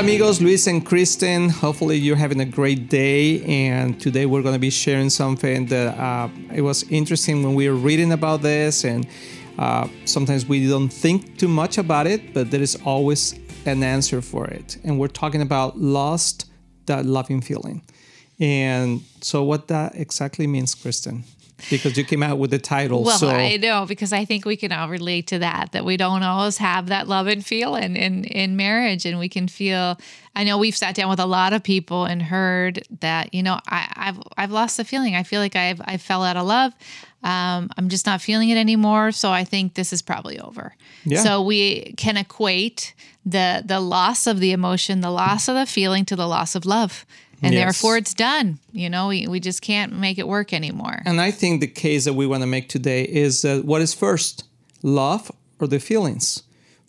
Hola amigos, Luis and Kristen. Hopefully you're having a great day. And today we're going to be sharing something that uh, it was interesting when we were reading about this. And uh, sometimes we don't think too much about it, but there is always an answer for it. And we're talking about lost that loving feeling. And so, what that exactly means, Kristen? Because you came out with the title. Well, so. I know because I think we can all relate to that. That we don't always have that love and feeling in in marriage, and we can feel. I know we've sat down with a lot of people and heard that you know I, have I've lost the feeling. I feel like I've I fell out of love. Um, I'm just not feeling it anymore. So I think this is probably over. Yeah. So we can equate the the loss of the emotion, the loss of the feeling, to the loss of love and yes. therefore it's done. You know, we, we just can't make it work anymore. And I think the case that we want to make today is uh, what is first, love or the feelings,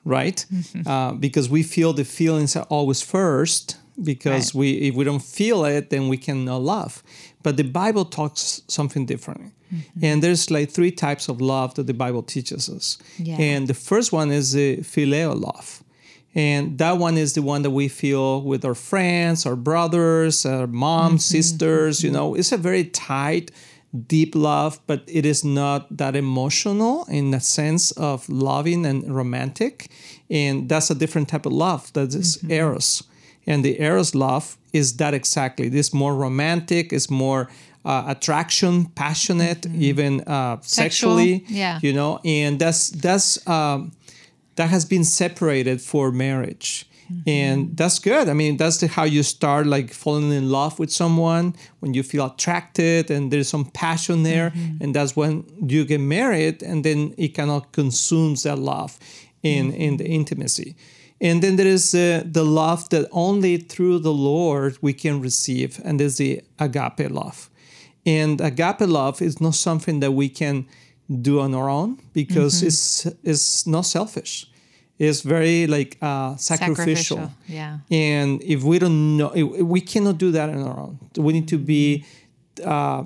right? Mm-hmm. Uh, because we feel the feelings are always first. Because right. we, if we don't feel it, then we cannot love. But the Bible talks something different. Mm-hmm. And there's like three types of love that the Bible teaches us. Yeah. And the first one is the phileo love and that one is the one that we feel with our friends, our brothers, our moms, mm-hmm. sisters. You mm-hmm. know, it's a very tight, deep love, but it is not that emotional in the sense of loving and romantic. And that's a different type of love. That is mm-hmm. eros, and the eros love is that exactly. This more romantic. It's more uh, attraction, passionate, mm-hmm. even uh, sexually. Yeah, you know, and that's that's. Um, that has been separated for marriage. Mm-hmm. And that's good. I mean, that's the, how you start like falling in love with someone when you feel attracted and there's some passion there. Mm-hmm. And that's when you get married and then it kind of consumes that love in, mm-hmm. in the intimacy. And then there is uh, the love that only through the Lord we can receive, and there's the agape love. And agape love is not something that we can do on our own because mm-hmm. it's it's not selfish it's very like uh, sacrificial. sacrificial. Yeah. And if we don't know, we cannot do that on our own. We need to be uh,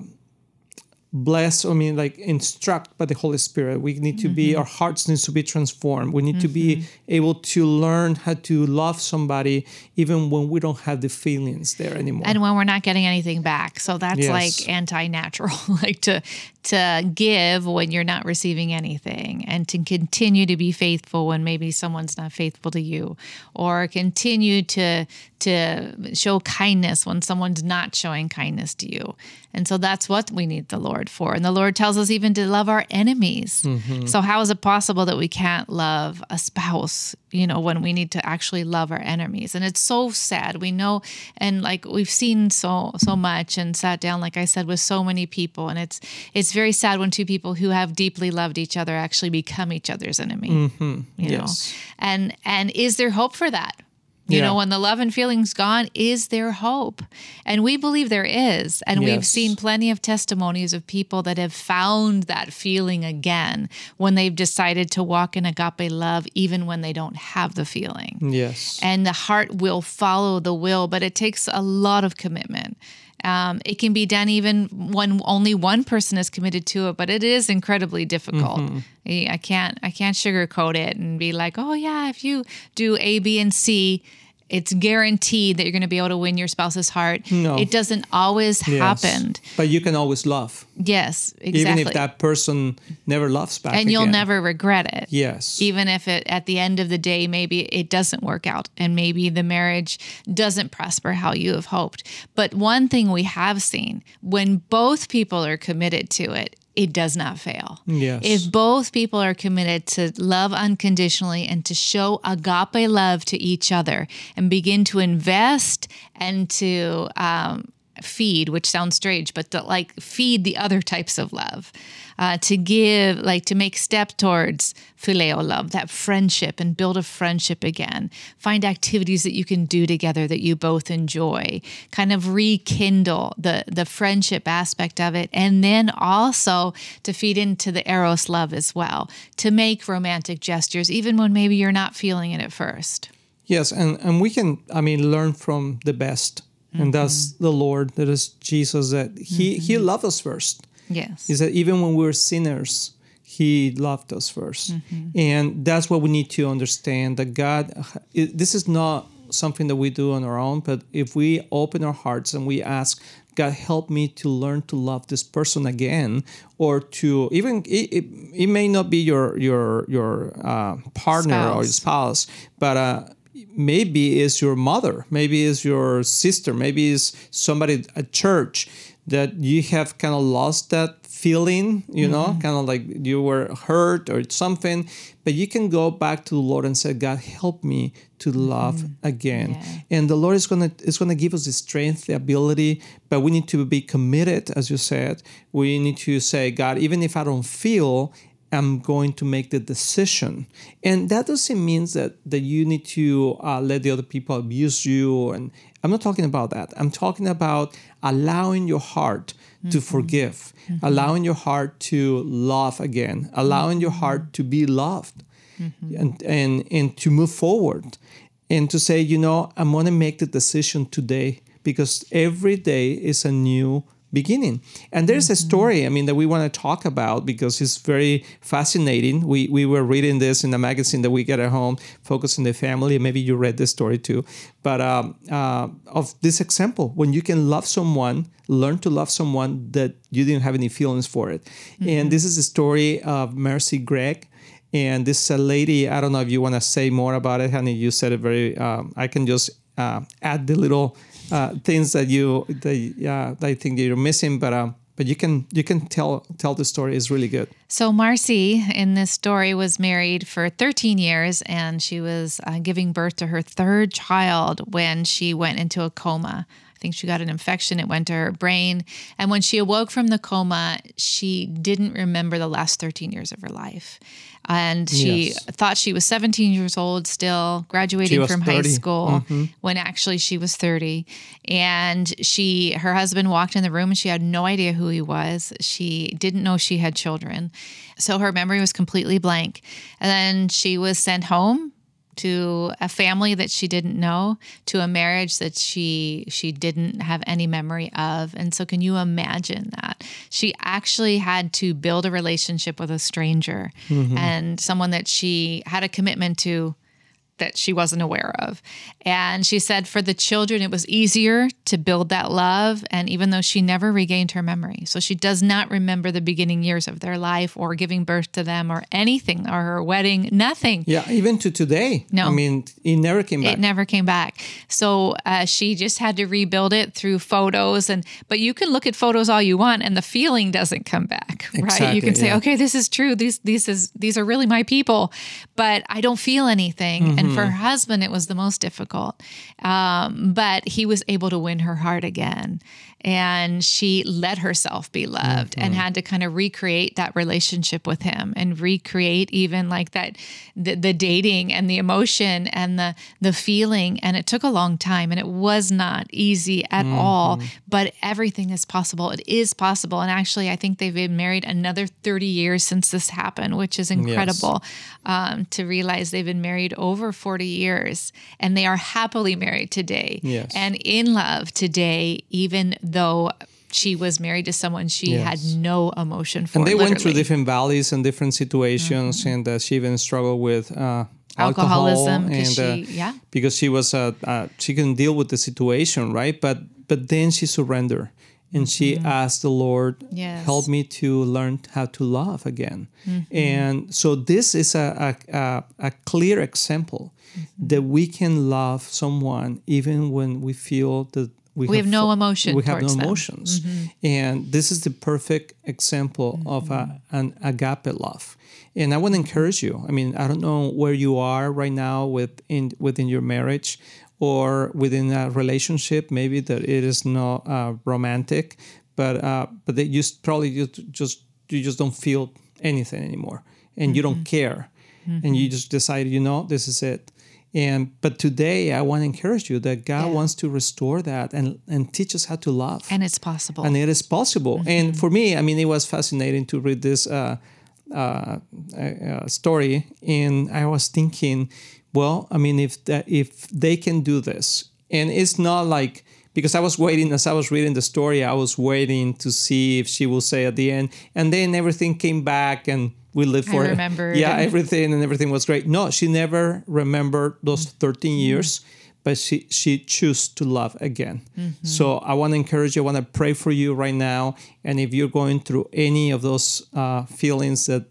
blessed. I mean, like instruct by the Holy Spirit. We need to mm-hmm. be. Our hearts needs to be transformed. We need mm-hmm. to be mm-hmm. able to learn how to love somebody even when we don't have the feelings there anymore. And when we're not getting anything back. So that's yes. like anti-natural. like to to give when you're not receiving anything and to continue to be faithful when maybe someone's not faithful to you. Or continue to to show kindness when someone's not showing kindness to you. And so that's what we need the lord for. And the lord tells us even to love our enemies. Mm-hmm. so how is it possible that we can't love a spouse you know when we need to actually love our enemies? And it's so sad. We know and like we've seen so so much and sat down like i said with so many people. And it's it's very sad when two people who have deeply loved each other actually become each other's enemy. Mm-hmm. You yes. know, and and is there hope for that? You yeah. know, when the love and feelings gone, is there hope? And we believe there is. And yes. we've seen plenty of testimonies of people that have found that feeling again when they've decided to walk in agape love, even when they don't have the feeling. Yes. And the heart will follow the will, but it takes a lot of commitment. Um, it can be done even when only one person is committed to it, but it is incredibly difficult. Mm-hmm. I can't I can't sugarcoat it and be like, oh yeah, if you do A, B, and C, it's guaranteed that you're going to be able to win your spouse's heart. No. It doesn't always yes. happen. But you can always love. Yes, exactly. Even if that person never loves back. And you'll again. never regret it. Yes. Even if it at the end of the day maybe it doesn't work out and maybe the marriage doesn't prosper how you have hoped. But one thing we have seen when both people are committed to it, it does not fail. Yes. If both people are committed to love unconditionally and to show agape love to each other and begin to invest and to um, feed, which sounds strange, but to like feed the other types of love, uh, to give, like to make step towards phileo love, that friendship, and build a friendship again. Find activities that you can do together that you both enjoy. Kind of rekindle the the friendship aspect of it, and then also to feed into the eros love as well. To make romantic gestures, even when maybe you're not feeling it at first. Yes, and and we can, I mean, learn from the best Mm-hmm. And that's the Lord, that is Jesus, that He mm-hmm. He loved us first. Yes. He said even when we were sinners, He loved us 1st mm-hmm. And that's what we need to understand that God, this is not something that we do on our own, but if we open our hearts and we ask, God, help me to learn to love this person again, or to even it, it, it may not be your your your uh, partner spouse. or your spouse, but uh, maybe is your mother, maybe is your sister, maybe is somebody at church that you have kind of lost that feeling, you know, mm-hmm. kind of like you were hurt or something, but you can go back to the Lord and say, God, help me to love mm-hmm. again. Yeah. And the Lord is gonna is gonna give us the strength, the ability, but we need to be committed, as you said. We need to say, God, even if I don't feel, I'm going to make the decision. And that doesn't mean that, that you need to uh, let the other people abuse you. And I'm not talking about that. I'm talking about allowing your heart mm-hmm. to forgive, mm-hmm. allowing your heart to love again, allowing your heart to be loved mm-hmm. and, and, and to move forward and to say, you know, I'm going to make the decision today because every day is a new beginning. And there's mm-hmm. a story, I mean, that we want to talk about because it's very fascinating. We we were reading this in a magazine that we get at home, Focus on the Family. Maybe you read this story too. But um, uh, of this example, when you can love someone, learn to love someone that you didn't have any feelings for it. Mm-hmm. And this is a story of Marcy Gregg. And this uh, lady, I don't know if you want to say more about it, honey. You said it very. Um, I can just uh, add the little uh, things that you that, that I think you're missing, but um, but you can you can tell tell the story is really good. So Marcy in this story was married for 13 years, and she was uh, giving birth to her third child when she went into a coma. Think she got an infection. It went to her brain. And when she awoke from the coma, she didn't remember the last 13 years of her life and she yes. thought she was 17 years old still graduating from 30. high school mm-hmm. when actually she was 30 and she her husband walked in the room and she had no idea who he was she didn't know she had children so her memory was completely blank and then she was sent home to a family that she didn't know to a marriage that she she didn't have any memory of and so can you imagine that she actually had to build a relationship with a stranger mm-hmm. and someone that she had a commitment to that she wasn't aware of. And she said for the children, it was easier to build that love. And even though she never regained her memory, so she does not remember the beginning years of their life or giving birth to them or anything or her wedding, nothing. Yeah, even to today. No. I mean, it never came back. It never came back. So uh, she just had to rebuild it through photos. And, but you can look at photos all you want and the feeling doesn't come back, exactly, right? You can say, yeah. okay, this is true. These, these is, these are really my people, but I don't feel anything. Mm-hmm. And and for her husband, it was the most difficult. Um, but he was able to win her heart again and she let herself be loved mm-hmm. and had to kind of recreate that relationship with him and recreate even like that the, the dating and the emotion and the the feeling and it took a long time and it was not easy at mm-hmm. all but everything is possible it is possible and actually i think they've been married another 30 years since this happened which is incredible yes. um, to realize they've been married over 40 years and they are happily married today yes. and in love today even though she was married to someone she yes. had no emotion for. And they literally. went through different valleys and different situations, mm-hmm. and uh, she even struggled with uh, alcoholism. and she, uh, yeah, because she was uh, uh, she couldn't deal with the situation, right? But but then she surrendered and she mm-hmm. asked the Lord, yes. "Help me to learn how to love again." Mm-hmm. And so this is a a, a clear example mm-hmm. that we can love someone even when we feel that we, we have, have, no emotion. We have no emotions, mm-hmm. and this is the perfect example mm-hmm. of a, an agape love. And I want to encourage you. I mean, I don't know where you are right now within within your marriage or within a relationship. Maybe that it is not uh, romantic, but uh, but that you probably just, just you just don't feel anything anymore, and mm-hmm. you don't mm-hmm. care, and you mm-hmm. just decide, you know, this is it and but today I want to encourage you that God yeah. wants to restore that and and teach us how to love. And it's possible. And it is possible. Mm-hmm. And for me, I mean, it was fascinating to read this uh, uh, uh, story, and I was thinking, well, I mean, if that, if they can do this, and it's not like because I was waiting as I was reading the story, I was waiting to see if she will say at the end, and then everything came back and we lived for I remember yeah everything and everything was great no she never remembered those 13 years but she she chose to love again. Mm-hmm. So I want to encourage you. I want to pray for you right now. And if you're going through any of those uh, feelings that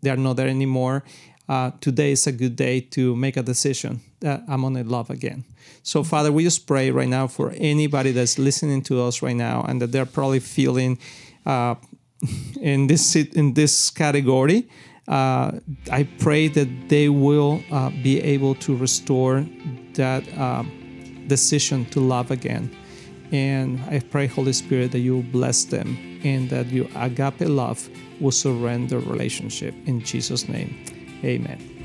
they are not there anymore, uh, today is a good day to make a decision that I'm gonna love again. So Father, we just pray right now for anybody that's listening to us right now and that they're probably feeling uh, in this in this category. Uh, I pray that they will uh, be able to restore that uh, decision to love again. And I pray, Holy Spirit, that you bless them and that your agape love will surrender relationship. In Jesus' name, amen.